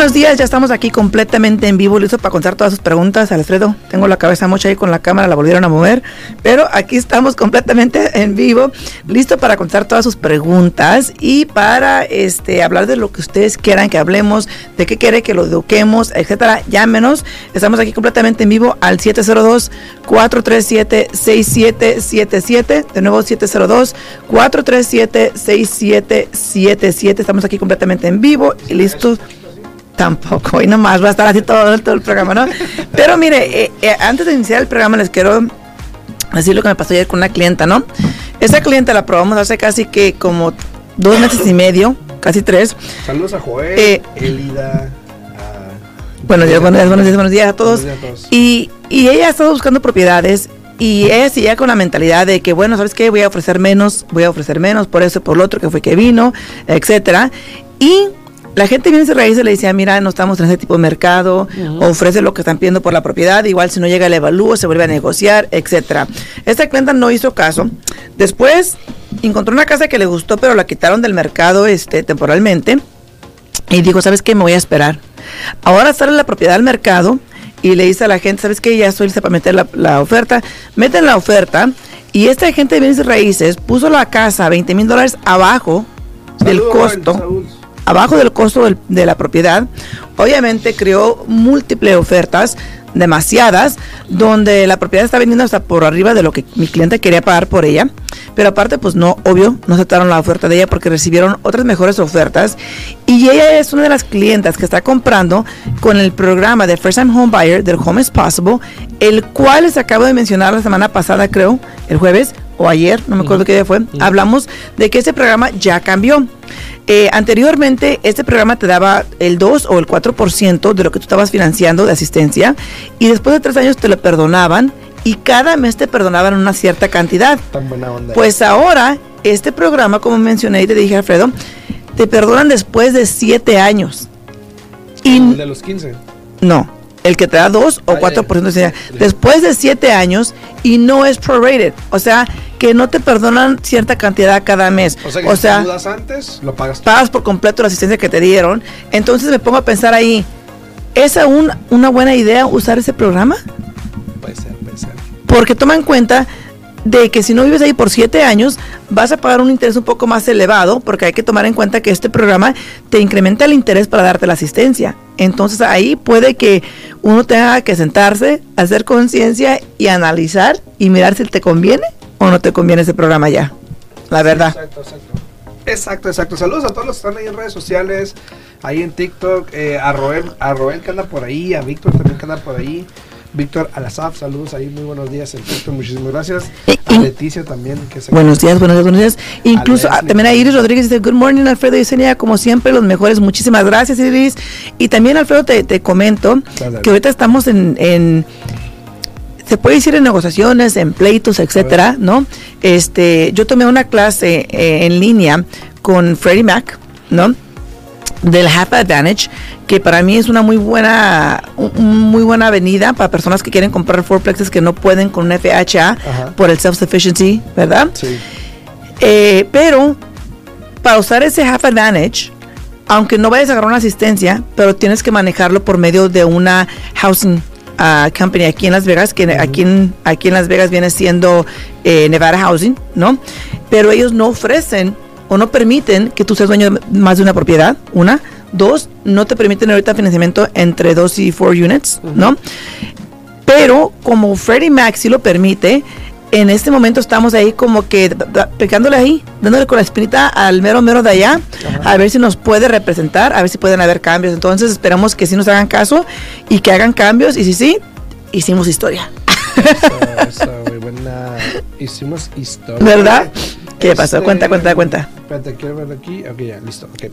buenos días, ya estamos aquí completamente en vivo, listo para contar todas sus preguntas. Alfredo, tengo la cabeza mucha ahí con la cámara, la volvieron a mover, pero aquí estamos completamente en vivo, listo para contar todas sus preguntas y para este hablar de lo que ustedes quieran que hablemos, de qué quiere que lo eduquemos, etcétera. Llámenos, estamos aquí completamente en vivo al 702 437 6777, de nuevo 702 437 6777. Estamos aquí completamente en vivo y listos Tampoco, y nomás va a estar así todo, todo el programa, ¿no? Pero mire, eh, eh, antes de iniciar el programa les quiero decir lo que me pasó ayer con una clienta, ¿no? Esa clienta la probamos hace casi que como dos meses y medio, casi tres. Saludos a Joel, eh, Elida. buenos días, buenos días, buenos días, buenos días a todos. Y, y ella ha estado buscando propiedades y ella seguía con la mentalidad de que, bueno, ¿sabes qué? Voy a ofrecer menos, voy a ofrecer menos por eso, por lo otro que fue que vino, etcétera. Y la gente viene a raíz y le decía, mira, no estamos en ese tipo de mercado, ofrece lo que están pidiendo por la propiedad, igual si no llega el evalúo, se vuelve a negociar, etcétera. Esta clienta no hizo caso. Después encontró una casa que le gustó, pero la quitaron del mercado este, temporalmente. Y dijo, ¿sabes qué? Me voy a esperar. Ahora sale la propiedad al mercado y le dice a la gente, ¿sabes qué? Ya estoy lista para meter la, oferta. Meten la oferta y esta gente de bienes raíces puso la casa 20 mil dólares abajo del costo abajo del costo de la propiedad, obviamente creó múltiples ofertas, demasiadas, donde la propiedad está vendiendo hasta por arriba de lo que mi cliente quería pagar por ella. Pero aparte, pues no, obvio, no aceptaron la oferta de ella porque recibieron otras mejores ofertas. Y ella es una de las clientas que está comprando con el programa de First Time Home Buyer del Home is Possible, el cual les acabo de mencionar la semana pasada, creo, el jueves o ayer, no me acuerdo qué día fue. Hablamos de que ese programa ya cambió. Eh, anteriormente, este programa te daba el 2 o el 4% de lo que tú estabas financiando de asistencia y después de tres años te lo perdonaban y cada mes te perdonaban una cierta cantidad. Pues ahora, este programa, como mencioné y te dije, Alfredo, te perdonan después de 7 años. Y, ¿El de los 15? No, el que te da 2 o 4% de después de 7 años y no es prorated. O sea, que no te perdonan cierta cantidad cada mes. O sea, que si dudas antes, lo pagas. Pagas por completo la asistencia que te dieron. Entonces me pongo a pensar ahí, ¿es aún una buena idea usar ese programa? Puede ser, puede ser. Porque toma en cuenta de que si no vives ahí por siete años, vas a pagar un interés un poco más elevado, porque hay que tomar en cuenta que este programa te incrementa el interés para darte la asistencia. Entonces ahí puede que uno tenga que sentarse, hacer conciencia y analizar y mirar si te conviene o no te conviene ese programa ya. La verdad. exacto, exacto. Exacto, exacto. Saludos a todos los que están ahí en redes sociales, ahí en TikTok, eh, a, Roel, a Roel que anda por ahí, a Víctor también que anda por ahí. Víctor Alazaf, saludos ahí, muy buenos días en TikTok, muchísimas gracias. A Leticia también. Que se buenos días, buenos días, buenos días. Incluso ah, también a Iris Rodríguez dice, good morning Alfredo y Yesenia, como siempre, los mejores, muchísimas gracias Iris. Y también Alfredo te, te comento que ahorita estamos en se puede decir en negociaciones, en pleitos, etcétera, ¿no? Este, yo tomé una clase eh, en línea con Freddie Mac, ¿no? Del Half Advantage, que para mí es una muy buena, muy buena avenida para personas que quieren comprar fourplexes que no pueden con un FHA por el self-sufficiency, ¿verdad? Sí. Eh, pero para usar ese Half Advantage, aunque no vayas a agarrar una asistencia, pero tienes que manejarlo por medio de una housing company aquí en Las Vegas, que aquí, en, aquí en Las Vegas viene siendo eh, Nevada Housing, ¿no? Pero ellos no ofrecen o no permiten que tú seas dueño de más de una propiedad, una. Dos, no te permiten ahorita financiamiento entre dos y four units, ¿no? Pero como Freddie Mac sí lo permite, en este momento estamos ahí como que pecándole ahí, dándole con la espinita al mero mero de allá, a ver si nos puede representar, a ver si pueden haber cambios. Entonces esperamos que sí nos hagan caso y que hagan cambios y si sí, hicimos historia. Hicimos historia. ¿Verdad? ¿Qué pasó? Cuenta, cuenta, cuenta. Espérate, quiero ver aquí. Ok, ya, listo. Okay.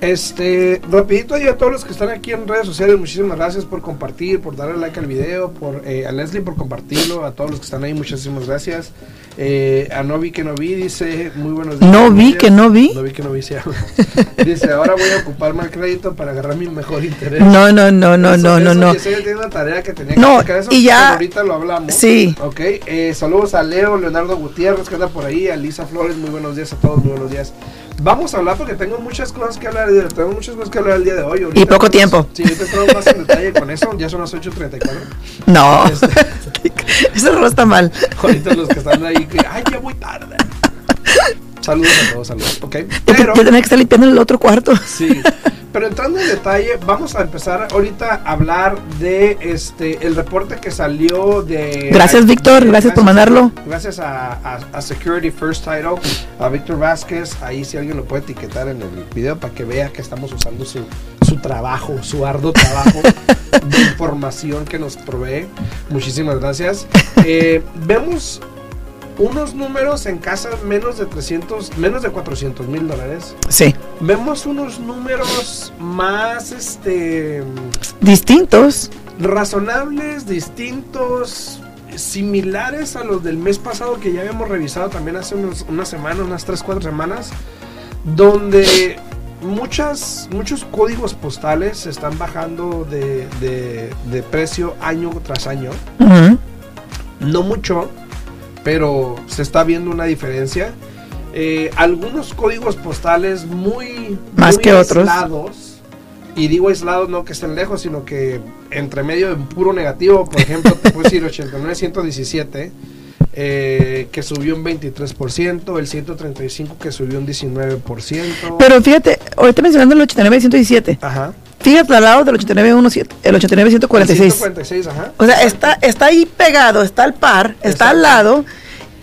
Este, rapidito a todos los que están aquí en redes sociales, muchísimas gracias por compartir, por darle like al video, por eh, a Leslie por compartirlo, a todos los que están ahí, muchísimas gracias. Eh, a No vi que no vi, dice, muy buenos días. No vi que no vi. No vi que no vi, sí. dice, ahora voy a ocuparme el crédito para agarrar mi mejor interés. No, no, no, no, no, no, no. una tarea que tenía no, que eso, y ya. Ahorita lo hablamos. Sí. Ok, eh, saludos a Leo, Leonardo Gutiérrez, que anda por ahí, a Lisa Flores, muy buenos días a todos, muy buenos días. Vamos a hablar porque tengo muchas cosas que hablar, tengo muchas cosas que hablar el día de hoy. y poco tiempo. Sí, te traigo más en detalle con eso, ya son las 8.34. No, este, eso no está mal. Ahorita los que están ahí, que, ay, ya voy tarde. Saludos a todos, saludos, ok. Pero, yo tenía que estar limpiando el otro cuarto. Sí, pero entrando en detalle, vamos a empezar ahorita a hablar de este el reporte que salió de. Gracias, Víctor. Gracias, por mandarlo. Gracias a, a, Security First Title, a Víctor Vázquez. Ahí si alguien lo puede etiquetar en el video para que vea que estamos usando su, su trabajo, su arduo trabajo de información que nos provee. Muchísimas gracias. Eh, vemos unos números en casa menos de 300, menos de 400 mil dólares. Sí. Vemos unos números más, este... Distintos. Razonables, distintos, similares a los del mes pasado que ya habíamos revisado también hace unos, unas semanas, unas 3, 4 semanas, donde muchas, muchos códigos postales se están bajando de, de, precio año tras año. No mucho, pero se está viendo una diferencia. Eh, algunos códigos postales muy, más que aislados, otros. Y digo aislados no que estén lejos, sino que entre medio de puro negativo, por ejemplo, te puedo decir 89-117, eh, que subió un 23%, el 135 que subió un 19%. Pero fíjate, ahorita mencionando el 89-117. Ajá. Fíjate al lado del 89-146. El 89-146. ajá. O sea, está, está ahí pegado, está al par, está al lado.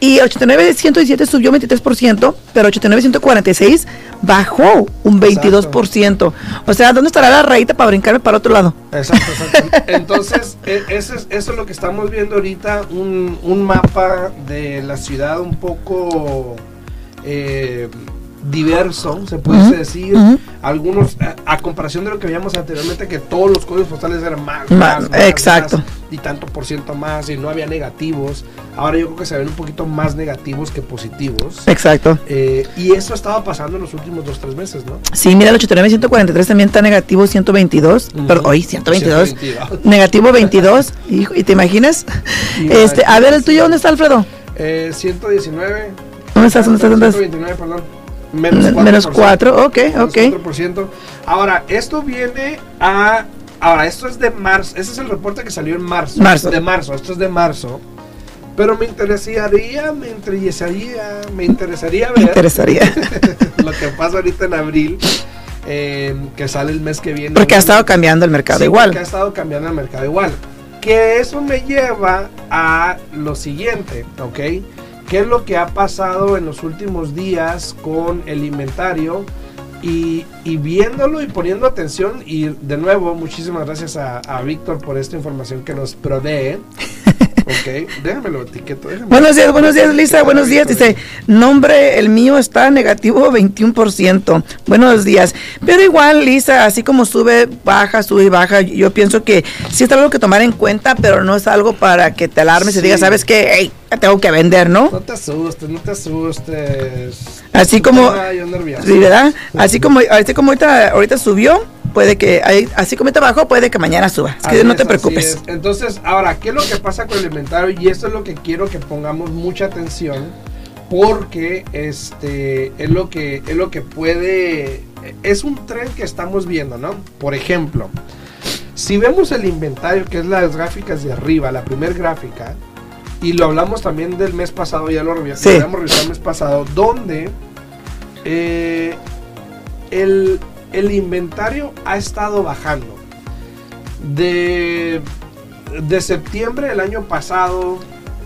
Y 89-117 subió 23%, pero 89-146 bajó un 22%. O sea, ¿dónde estará la rayita para brincarme para otro lado? Exacto, exacto. Entonces, e, eso es, eso es lo que estamos viendo ahorita, un, un mapa de la ciudad un poco... Eh, diverso, se puede decir. Algunos, a, comparación de lo que veíamos anteriormente, que todos los códigos postales eran más, más, exacto. y tanto por ciento más, y no había negativos. Ahora yo creo que se ven un poquito más negativos que positivos. Exacto. Eh, y eso estaba pasando en los últimos dos, tres meses, ¿no? Sí, mira, el 89-143 también está negativo 122. Pero hoy 122. Negativo 22. ¿Y te imaginas? este, a ver, el tuyo, ¿dónde está, Alfredo? Eh, 119. ¿Dónde estás? ¿Dónde estás? ¿Dónde estás? 129, perdón. Menos 4. ok, ok. Ahora, esto viene a... Ahora, esto es de marzo. Ese es el reporte que salió en marzo. Marzo. De marzo, esto es de marzo. Pero me interesaría, me interesaría, me interesaría ver... Me interesaría. lo que pasa ahorita en abril. Eh, que sale el mes que viene. Porque ha estado cambiando el mercado igual. Porque ha estado cambiando el mercado igual. Que eso me lleva a lo siguiente, ¿ok? Qué es lo que ha pasado en los últimos días con el inventario. Y, viéndolo y poniendo atención y de nuevo muchísimas gracias a, a Víctor por esta información que nos provee Ok, déjamelo etiqueto. Buenos días, buenos días, Lisa. Buenos días. Dice, nombre, el mío está negativo 21%. Buenos días. Pero igual, Lisa, así como sube, baja, sube y baja, yo pienso que sí es algo que tomar en cuenta, pero no es algo para que te alarmes y digas, ¿sabes qué? Hey, tengo que vender, ¿no? No te asustes, no te asustes. Así como... Sí, ¿verdad? Así como, así como ahorita, ahorita subió, puede que, así como está abajo, puede que mañana suba. Es que no te preocupes. Entonces, ahora, ¿qué es lo que pasa con el inventario? Y esto es lo que quiero que pongamos mucha atención, porque este es lo que es lo que puede es un tren que estamos viendo, ¿no? Por ejemplo, si vemos el inventario, que es las gráficas de arriba, la primera gráfica, y lo hablamos también del mes pasado, ya lo habíamos sí. el mes pasado, donde eh, el, el inventario ha estado bajando. De, de septiembre del año pasado,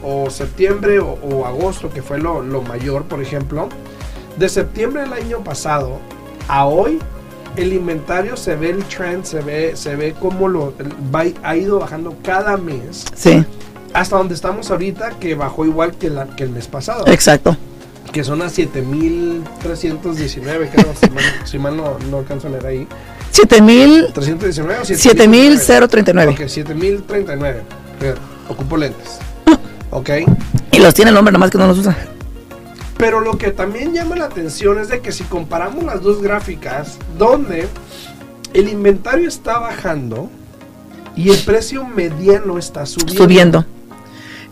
o septiembre o, agosto, que fue lo, mayor, por ejemplo, de septiembre del año pasado a hoy, el inventario se ve el trend, se ve, se ve cómo lo ha ido bajando cada mes. Sí. Hasta donde estamos ahorita, que bajó igual que, la, que el mes pasado. Exacto que son a 7319, creo, si mal, si mal no, no, alcanzo a leer ahí. 7319 o 7039. Ok, 7039. Ocupo lentes. ok. Y los tiene el hombre, nomás que no los usa. Pero lo que también llama la atención es de que si comparamos las dos gráficas, donde el inventario está bajando y el precio mediano está subiendo. Subiendo.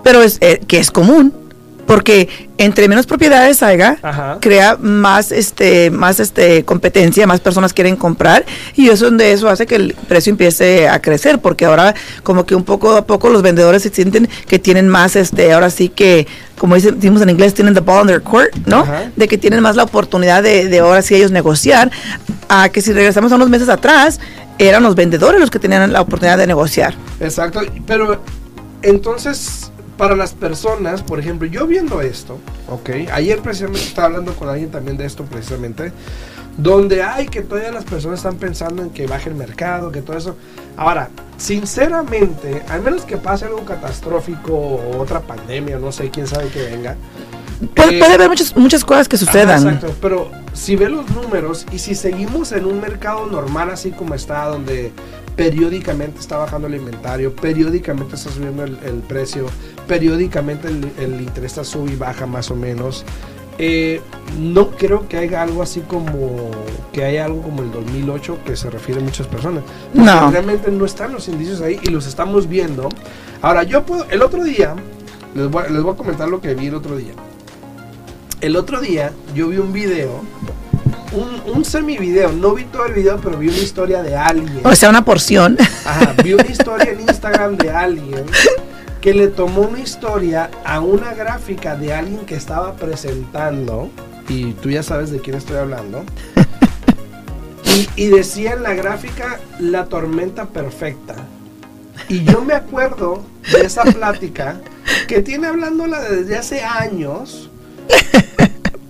Pero es eh, que es común porque entre menos propiedades haya, crea más este más este competencia, más personas quieren comprar y eso donde eso hace que el precio empiece a crecer, porque ahora como que un poco a poco los vendedores se sienten que tienen más este ahora sí que como decimos en inglés tienen the ball in their court, ¿no? De que tienen más la oportunidad de, de ahora sí ellos negociar a que si regresamos a unos meses atrás eran los vendedores los que tenían la oportunidad de negociar. Exacto, pero entonces para las personas, por ejemplo, yo viendo esto, ok, ayer precisamente estaba hablando con alguien también de esto precisamente, donde hay que todavía las personas están pensando en que baje el mercado, que todo eso. Ahora, sinceramente, al menos que pase algo catastrófico o otra pandemia, no sé quién sabe que venga. Puede, puede haber muchas, muchas cosas que sucedan. exacto, pero si ve los números y si seguimos en un mercado normal así como está, donde periódicamente está bajando el inventario, periódicamente está subiendo el, precio, periódicamente el, interés está sube y baja más o menos. Eh, no creo que haya algo así como que haya algo como el 2008 que se refiere a muchas personas. No. Realmente no están los indicios ahí y los estamos viendo. Ahora, yo puedo, el otro día, les voy, les voy a comentar lo que vi el otro día. El otro día yo vi un video un, un semi video, no vi todo el video, pero vi una historia de alguien. O sea, una porción. Ajá, vi una historia en Instagram de alguien que le tomó una historia a una gráfica de alguien que estaba presentando, y tú ya sabes de quién estoy hablando, y, y decía en la gráfica la tormenta perfecta. Y yo me acuerdo de esa plática que tiene hablándola desde hace años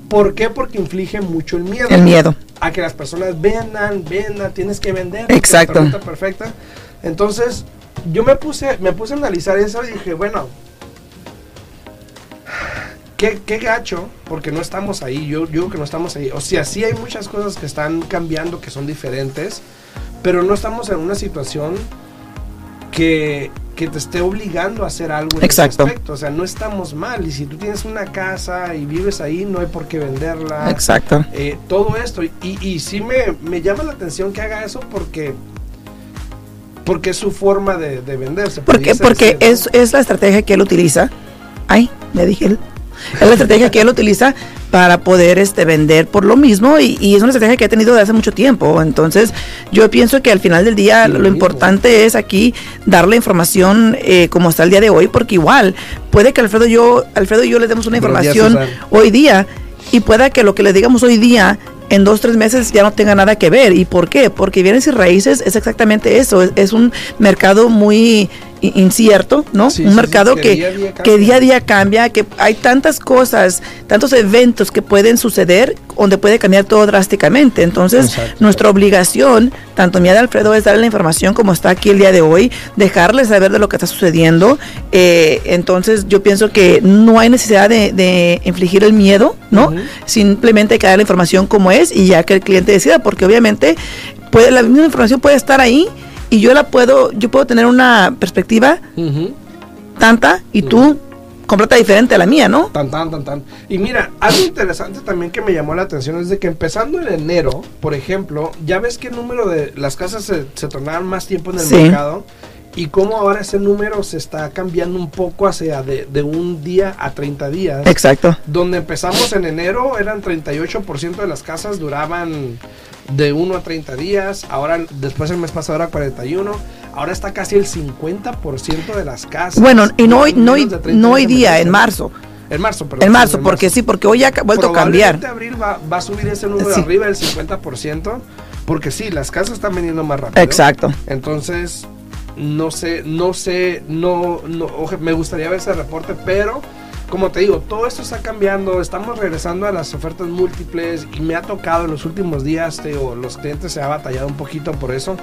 ¿Por qué? Porque inflige mucho el miedo. El miedo. A que las personas vendan, vendan, tienes que vender. Exacto. Perfecta. Entonces, yo me puse, me puse a analizar eso y dije, bueno, qué, qué gacho, porque no estamos ahí. Yo digo que no estamos ahí. O sea, sí hay muchas cosas que están cambiando, que son diferentes, pero no estamos en una situación que que te esté obligando a hacer algo en Exacto. ese aspecto. O sea, no estamos mal. Y si tú tienes una casa y vives ahí, no hay por qué venderla. Exacto. Eh, todo esto. Y, y sí me, me, llama la atención que haga eso porque. Porque es su forma de, de venderse. Porque, porque es, es la estrategia que él utiliza. Ay, me dije él. Es la estrategia que él utiliza para poder este, vender por lo mismo y, es una estrategia que ha tenido desde hace mucho tiempo. Entonces, yo pienso que al final del día lo, importante es aquí darle información eh, como está el día de hoy, porque igual puede que Alfredo yo, Alfredo y yo le demos una información hoy día y pueda que lo que le digamos hoy día en dos, tres meses ya no tenga nada que ver. ¿Y por qué? Porque bienes y raíces es exactamente eso. es un mercado muy incierto, ¿no? un mercado que, día, a día cambia, que hay tantas cosas, tantos eventos que pueden suceder donde puede cambiar todo drásticamente. Entonces, nuestra obligación, tanto mía de Alfredo, es darle la información como está aquí el día de hoy, dejarle saber de lo que está sucediendo. Eh, entonces, yo pienso que no hay necesidad de, infligir el miedo, ¿no? Simplemente hay que dar la información como es y ya que el cliente decida, porque obviamente puede, la misma información puede estar ahí y yo la puedo, yo puedo tener una perspectiva tanta y tú completa diferente a la mía, ¿no? Tan, tan, tan, tan. Y mira, algo interesante también que me llamó la atención es de que empezando en enero, por ejemplo, ya ves que el número de las casas se, se tornaron más tiempo en el mercado y cómo ahora ese número se está cambiando un poco hacia de, de, un día a 30 días. Exacto. Donde empezamos en enero eran 38% de las casas duraban de 1 a 30 días, ahora después el mes pasado era 41, ahora está casi el 50% de las casas. Bueno, y no hoy, no, no hoy día, en marzo. En marzo, perdón. En marzo, porque sí, porque hoy ha vuelto a cambiar. En abril va, va, a subir ese número arriba del 50%, porque sí, las casas están vendiendo más rápido. Exacto. Entonces, no sé, no sé, no, no, me gustaría ver ese reporte, pero como te digo, todo esto está cambiando, estamos regresando a las ofertas múltiples y me ha tocado en los últimos días, te los clientes se ha batallado un poquito por eso.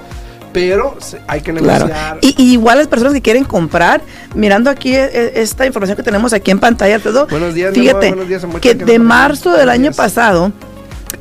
Pero hay que negociar. Y, igual las personas que quieren comprar, mirando aquí e, e, esta información que tenemos aquí en pantalla, todo. Buenos días, fíjate buenos días, que de marzo del año pasado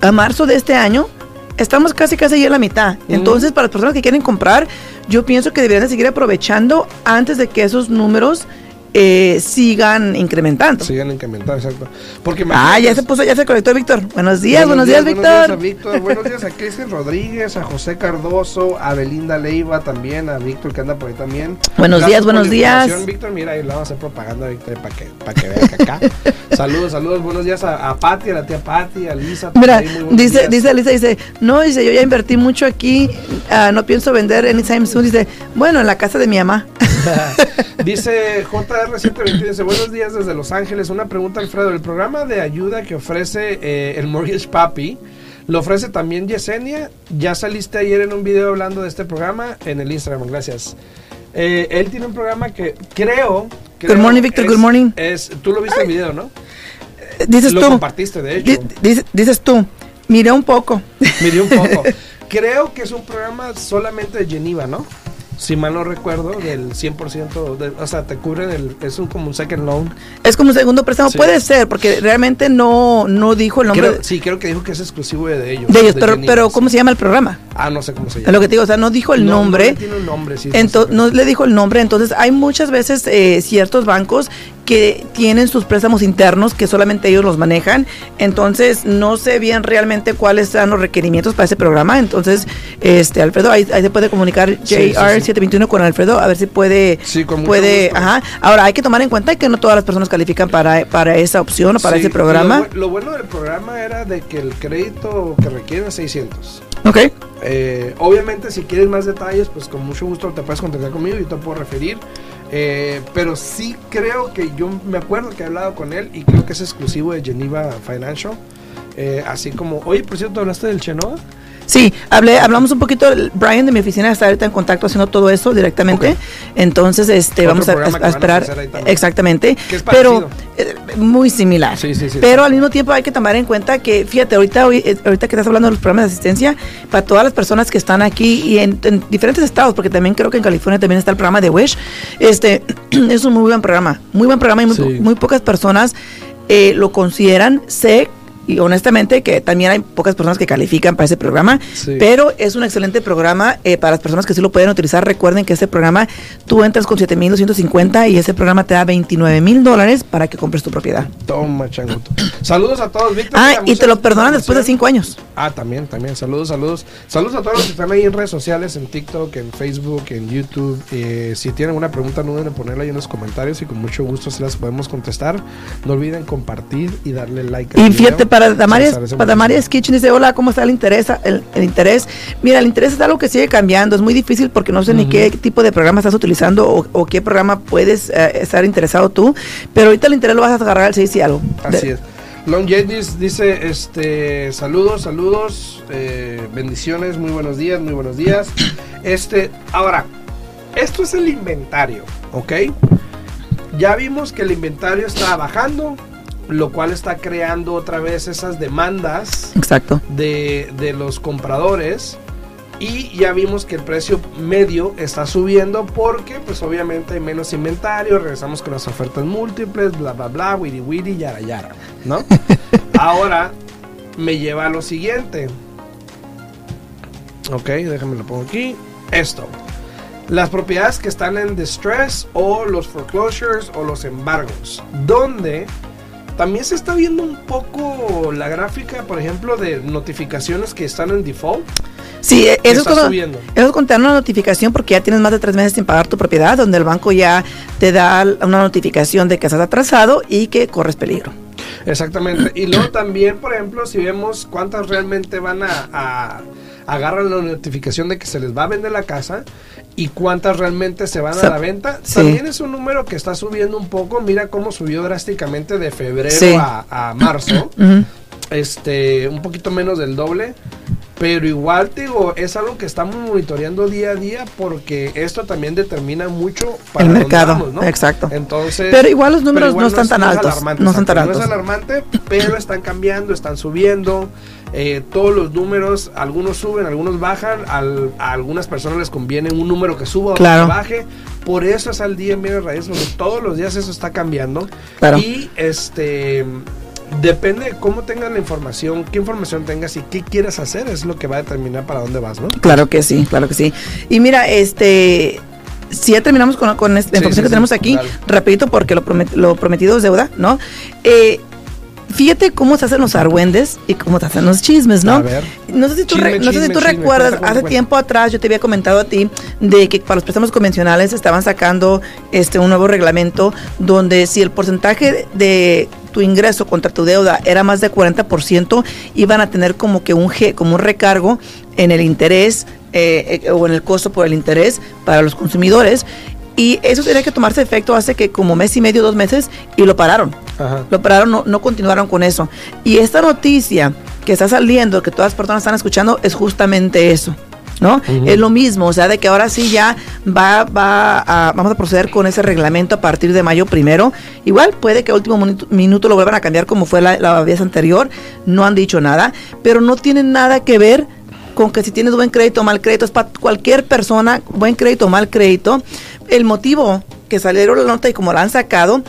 a marzo de este año, estamos casi casi ya en la mitad. Entonces, para las personas que quieren comprar, yo pienso que deberían de seguir aprovechando antes de que esos números eh, sigan incrementando. Sigan incrementando, exacto. Porque ah, ya se puso, ya se conectó Víctor. Buenos días, buenos, días, Víctor. Buenos días a Víctor, buenos días a Cristian Rodríguez, a José Cardoso, a Belinda Leiva también, a Víctor que anda por ahí también. Buenos días, buenos días. Víctor, mira, ahí le vamos a hacer propaganda, Víctor, para que, para que vean acá. saludos, saludos, buenos días a, a Pati, a la tía Pati, a Lisa. Mira, dice, dice Lisa, dice, no, dice, yo ya invertí mucho aquí, uh, no pienso vender anytime soon. Dice, bueno, en la casa de mi mamá. dice JR720, dice, buenos días desde Los Ángeles. Una pregunta, Alfredo. El programa de ayuda que ofrece eh, el Mortgage Papi, ¿lo ofrece también Yesenia? Ya saliste ayer en un video hablando de este programa en el Instagram. Gracias. Eh, él tiene un programa que creo... good morning, Victor. good morning. Es, tú lo viste en el video, ¿no? Dices lo tú. compartiste, de hecho. dices tú. Miré un poco. Miré un poco. creo que es un programa solamente de Geneva, ¿no? Si mal no recuerdo, del 100%, de, o sea, te cubre del, es un, como un second loan. Es como un segundo préstamo, puede ser, porque realmente no, no dijo el nombre. sí, creo que dijo que es exclusivo de ellos. De ellos, pero, pero ¿cómo se llama el programa? Ah, no sé cómo se llama. Lo que te digo, o sea, no dijo el nombre. No, tiene un nombre, sí. No le dijo el nombre, entonces hay muchas veces eh, ciertos bancos que tienen sus préstamos internos que solamente ellos los manejan. Entonces, no sé bien realmente cuáles son los requerimientos para ese programa. Entonces, este Alfredo, ahí, se puede comunicar JR721 con Alfredo a ver si puede. Sí, con puede ajá. Ahora, hay que tomar en cuenta que no todas las personas califican para, para esa opción o para ese programa. Lo, bueno del programa era de que el crédito que requiere es 600. Ok. Eh, obviamente, si quieres más detalles, pues con mucho gusto te puedes contactar conmigo y te puedo referir. Eh, pero sí creo que yo me acuerdo que he hablado con él y creo que es exclusivo de Geneva Financial. Eh, así como, oye, por cierto, ¿hablaste del Chenoa? Sí, hablé, hablamos un poquito, Brian de mi oficina está ahorita en contacto haciendo todo eso directamente. Entonces, este, vamos a, esperar. exactamente. pero eh, muy similar. pero al mismo tiempo hay que tomar en cuenta que, fíjate, ahorita, eh, ahorita que estás hablando de los programas de asistencia, para todas las personas que están aquí y en, diferentes estados, porque también creo que en California también está el programa de Wish, este, es un muy buen programa, muy buen programa y muy, pocas personas eh, lo consideran. Sé y honestamente que también hay pocas personas que califican para ese programa, pero es un excelente programa eh, para las personas que sí lo pueden utilizar. Recuerden que ese programa tú entras con 7.250 y ese programa te da 29 mil dólares para que compres tu propiedad. Toma, changuto. Saludos a todos, Víctor. Ah, y te lo perdonan después de 5 años. Ah, también, también. Saludos, saludos. Saludos a todos los que están ahí en redes sociales, en TikTok, en Facebook, en YouTube. Eh, si tienen alguna pregunta, no duden ponerla ahí en los comentarios y con mucho gusto se las podemos contestar. No olviden compartir y darle like. Y fíjate, para Damaris, para Damaris Kitchen dice, hola, ¿cómo está el interés? El, interés. Mira, el interés es algo que sigue cambiando, es muy difícil porque no sé ni qué tipo de programa estás utilizando o, qué programa puedes eh, estar interesado tú, pero ahorita el interés lo vas a agarrar al 6 y algo. Así es. Long dice, este, saludos, saludos, eh, bendiciones, muy buenos días, muy buenos días. Este, ahora, esto es el inventario, ¿ok? Ya vimos que el inventario está bajando, lo cual está creando otra vez esas demandas Exacto. De, de los compradores. Y ya vimos que el precio medio está subiendo porque pues obviamente hay menos inventario, regresamos con las ofertas múltiples, bla bla bla, wiri wiri, yara yara, ¿no? Ahora me lleva a lo siguiente. Ok, déjame lo pongo aquí. Esto. Las propiedades que están en distress o los foreclosures o los embargos. Donde también se está viendo un poco la gráfica, por ejemplo, de notificaciones que están en default. Sí, e-, eso es, cuando, eso es cuando te dan una notificación porque ya tienes más de tres meses sin pagar tu propiedad, donde el banco ya te da una notificación de que estás atrasado y que corres peligro. Exactamente. Y luego también, por ejemplo, si vemos cuántas realmente van a, a agarran la notificación de que se les va a vender la casa y cuántas realmente se van a la venta. También es un número que está subiendo un poco. Mira cómo subió drásticamente de febrero a, marzo. Este, un poquito menos del doble. Pero igual, digo, es algo que estamos monitoreando día a día porque esto también determina mucho para el mercado. ¿no? Exacto. Entonces, pero igual los números no están tan altos. no están tan altos. No es alarmante, pero están cambiando, están subiendo. Eh, todos los números, algunos suben, algunos bajan, a algunas personas les conviene un número que suba o que baje. Por eso es al día en medio raíz, porque todos los días eso está cambiando. Y este depende de cómo tengas la información, qué información tengas y qué quieras hacer, es lo que va a determinar para dónde vas, ¿no? Claro que sí, claro que sí. Y mira, este si ya terminamos con, con esta información que tenemos aquí, rapidito porque lo, lo prometido es deuda, ¿no? Eh, fíjate cómo se hacen los argüendes y cómo se hacen los chismes, ¿no? A ver. No sé si tú, no sé si tú recuerdas, hace tiempo atrás yo te había comentado a ti de que para los préstamos convencionales estaban sacando este un nuevo reglamento donde si el porcentaje de tu ingreso contra tu deuda era más de 40%, iban a tener como que un, como un recargo en el interés eh, eh, o en el costo por el interés para los consumidores. Y eso tenía que tomarse efecto hace que como mes y medio, dos meses, y lo pararon. Lo pararon, no, no continuaron con eso. Y esta noticia que está saliendo, que todas las personas están escuchando, es justamente eso. ¿no? Es lo mismo, o sea, de que ahora sí ya va, va a, vamos a proceder con ese reglamento a partir de mayo primero. Igual puede que a último minuto lo vuelvan a cambiar como fue la, la vez anterior, no han dicho nada, pero no tiene nada que ver con que si tienes buen crédito o mal crédito, es para cualquier persona, buen crédito o mal crédito. El motivo que salieron la nota y como la han sacado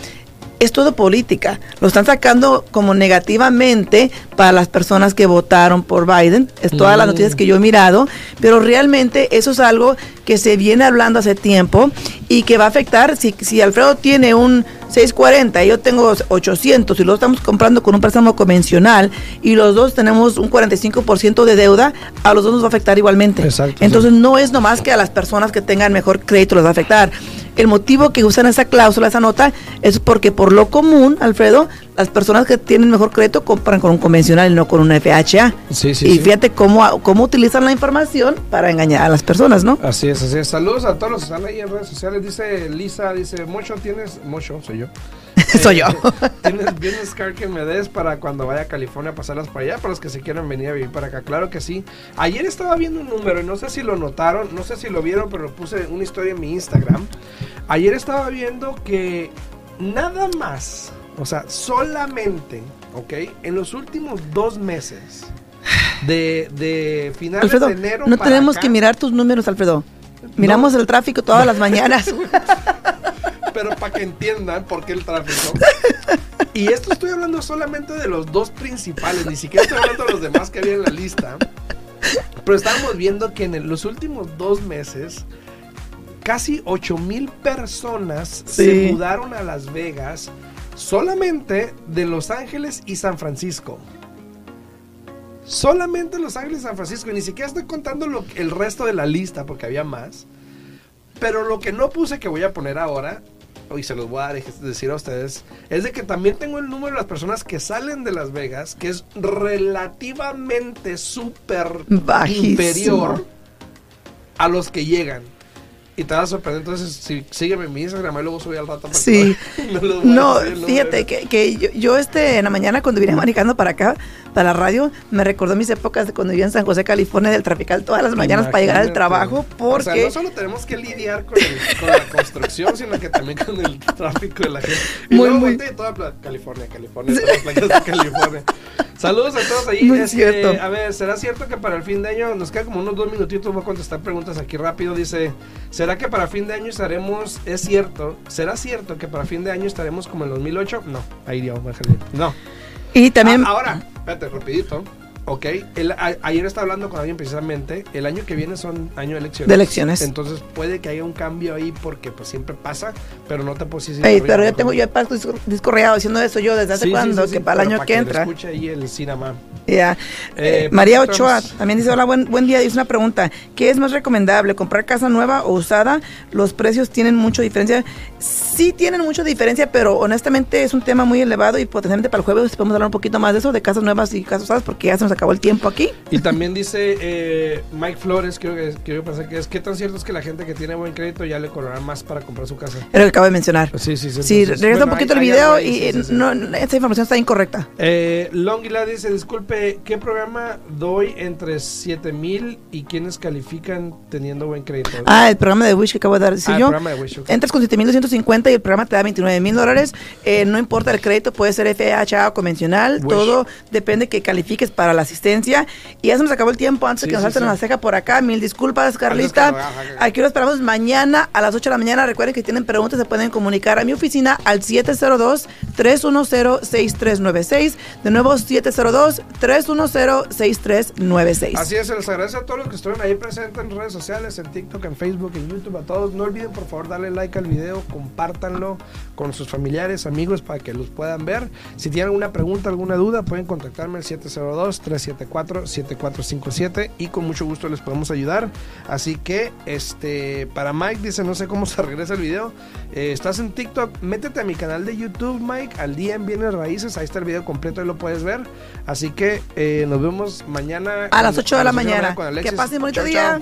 es todo política. Lo están sacando como negativamente para las personas que votaron por Biden. Es todas las mm. noticias que yo he mirado, pero realmente eso es algo que se viene hablando hace tiempo y que va a afectar si, si Alfredo tiene un 640 y yo tengo 800 y lo estamos comprando con un préstamo convencional y los dos tenemos un 45% de deuda, a los dos nos va a afectar igualmente. Entonces no es nomás que a las personas que tengan mejor crédito les va a afectar. El motivo que usan esa cláusula, esa nota, es porque por lo común, Alfredo, las personas que tienen mejor crédito compran con un convencional y no con una FHA. Sí, sí, y fíjate cómo, cómo utilizan la información para engañar a las personas, ¿no? Así es, así es. Saludos a todos los que están ahí en redes sociales. Dice Lisa, dice, mucho tienes, mucho, soy yo. soy yo. ¿Tienes bien Scar que me des para cuando vaya a California a pasarlas para allá? Para los que se quieran venir a vivir para acá. Claro que sí. Ayer estaba viendo un número y no sé si lo notaron, no sé si lo vieron, pero puse una historia en mi Instagram. Ayer estaba viendo que nada más o sea, solamente, ¿ok? En los últimos dos meses de, de finales de enero. No tenemos que mirar tus números, Alfredo. Miramos el tráfico todas las mañanas. Pero para que entiendan por qué el tráfico. Y esto estoy hablando solamente de los dos principales, ni siquiera estoy hablando de los demás que había en la lista. Pero estábamos viendo que en los últimos dos meses casi 8 mil personas se mudaron a Las Vegas solamente de Los Ángeles y San Francisco. Solamente Los Ángeles y San Francisco. Y ni siquiera estoy contando lo, el resto de la lista porque había más. Pero lo que no puse que voy a poner ahora, y se los voy a decir a ustedes, es de que también tengo el número de las personas que salen de Las Vegas, que es relativamente súper inferior a los que llegan. Y te vas a sorprender. Entonces, si, sígueme en mi Instagram, y luego subí al rato. Sí. no, fíjate que, que yo, yo, este, en la mañana cuando vine manejando para acá, para la radio, me recordó mis épocas de cuando vivía en San José, California, del Trafical todas las mañanas para llegar al trabajo. Porque... O sea, no solo tenemos que lidiar con, con la construcción, sino que también con el tráfico de la gente. Y muy, luego muy... toda California, California, todas las playas de California. Saludos a todos ahí. Muy cierto. A ver, ¿será cierto que para el fin de año, nos queda como unos dos minutitos, voy a contestar preguntas aquí rápido. Dice, ¿será que para fin de año estaremos, es cierto, ¿será cierto que para fin de año estaremos como en 2008? No, ahí dio, no. Y también... Ah, ahora, espérate, rapidito. Ok, el, ayer estaba hablando con alguien precisamente, el año que viene son año de elecciones. De elecciones. Entonces puede que haya un cambio ahí porque pues siempre pasa, pero no te puedo decir. pero yo tengo yo el discorreado diciendo eso yo desde hace cuándo, que para el año que, entra. escucha ahí el cinema. Ya. Eh, eh, María Ochoa también dice, hola, buen, buen día, dice una pregunta, ¿qué es más recomendable, comprar casa nueva o usada? ¿Los precios tienen mucha diferencia? Sí tienen mucha diferencia, pero honestamente es un tema muy elevado y potencialmente para el jueves podemos hablar un poquito más de eso, de casas nuevas y casas usadas, porque ya se nos acabó el tiempo aquí. Y también dice eh, Mike Flores, creo que quiero pensar que es, ¿qué tan cierto es que la gente que tiene buen crédito ya le cobrarán más para comprar su casa? Era lo que acabo de mencionar. Sí, sí, sí. Sí, regresa un poquito el video y no, esta información está incorrecta. Eh, Longila dice, disculpe, ¿qué programa doy entre 7000 y quienes califican teniendo buen crédito? Ah, el programa de Wish que acabo de dar. Si ah, yo, el programa de Wish, Entras con 7250 y el programa te da 29 mil dólares. Eh, no importa el crédito, puede ser FHA o convencional. Todo depende que califiques para la asistencia. Y ya se nos acabó el tiempo antes de que nos salten la ceja por acá. Mil disculpas, Carlita. Aquí lo esperamos mañana a las 8 de la mañana. Recuerden que tienen preguntas, se pueden comunicar a mi oficina al 702-310-6396. De nuevo, 702-310-6396. Así es, les agradezco a todos los que estuvieron ahí presentes en redes sociales, en TikTok, en Facebook, en YouTube, a todos. No olviden, por favor, darle like al video, compártanlo con sus familiares, amigos, para que los puedan ver. Si tienen alguna pregunta, alguna duda, pueden contactarme al 702-374-7457 y con mucho gusto les podemos ayudar. Así que, este, para Mike dice, no sé cómo se regresa el video. Eh, estás en TikTok, métete a mi canal de YouTube, Mike, al día en Bienes Raíces. Ahí está el video completo y lo puedes ver. Así que eh, nos vemos mañana. A las 8 de la mañana. Que pasen bonito día.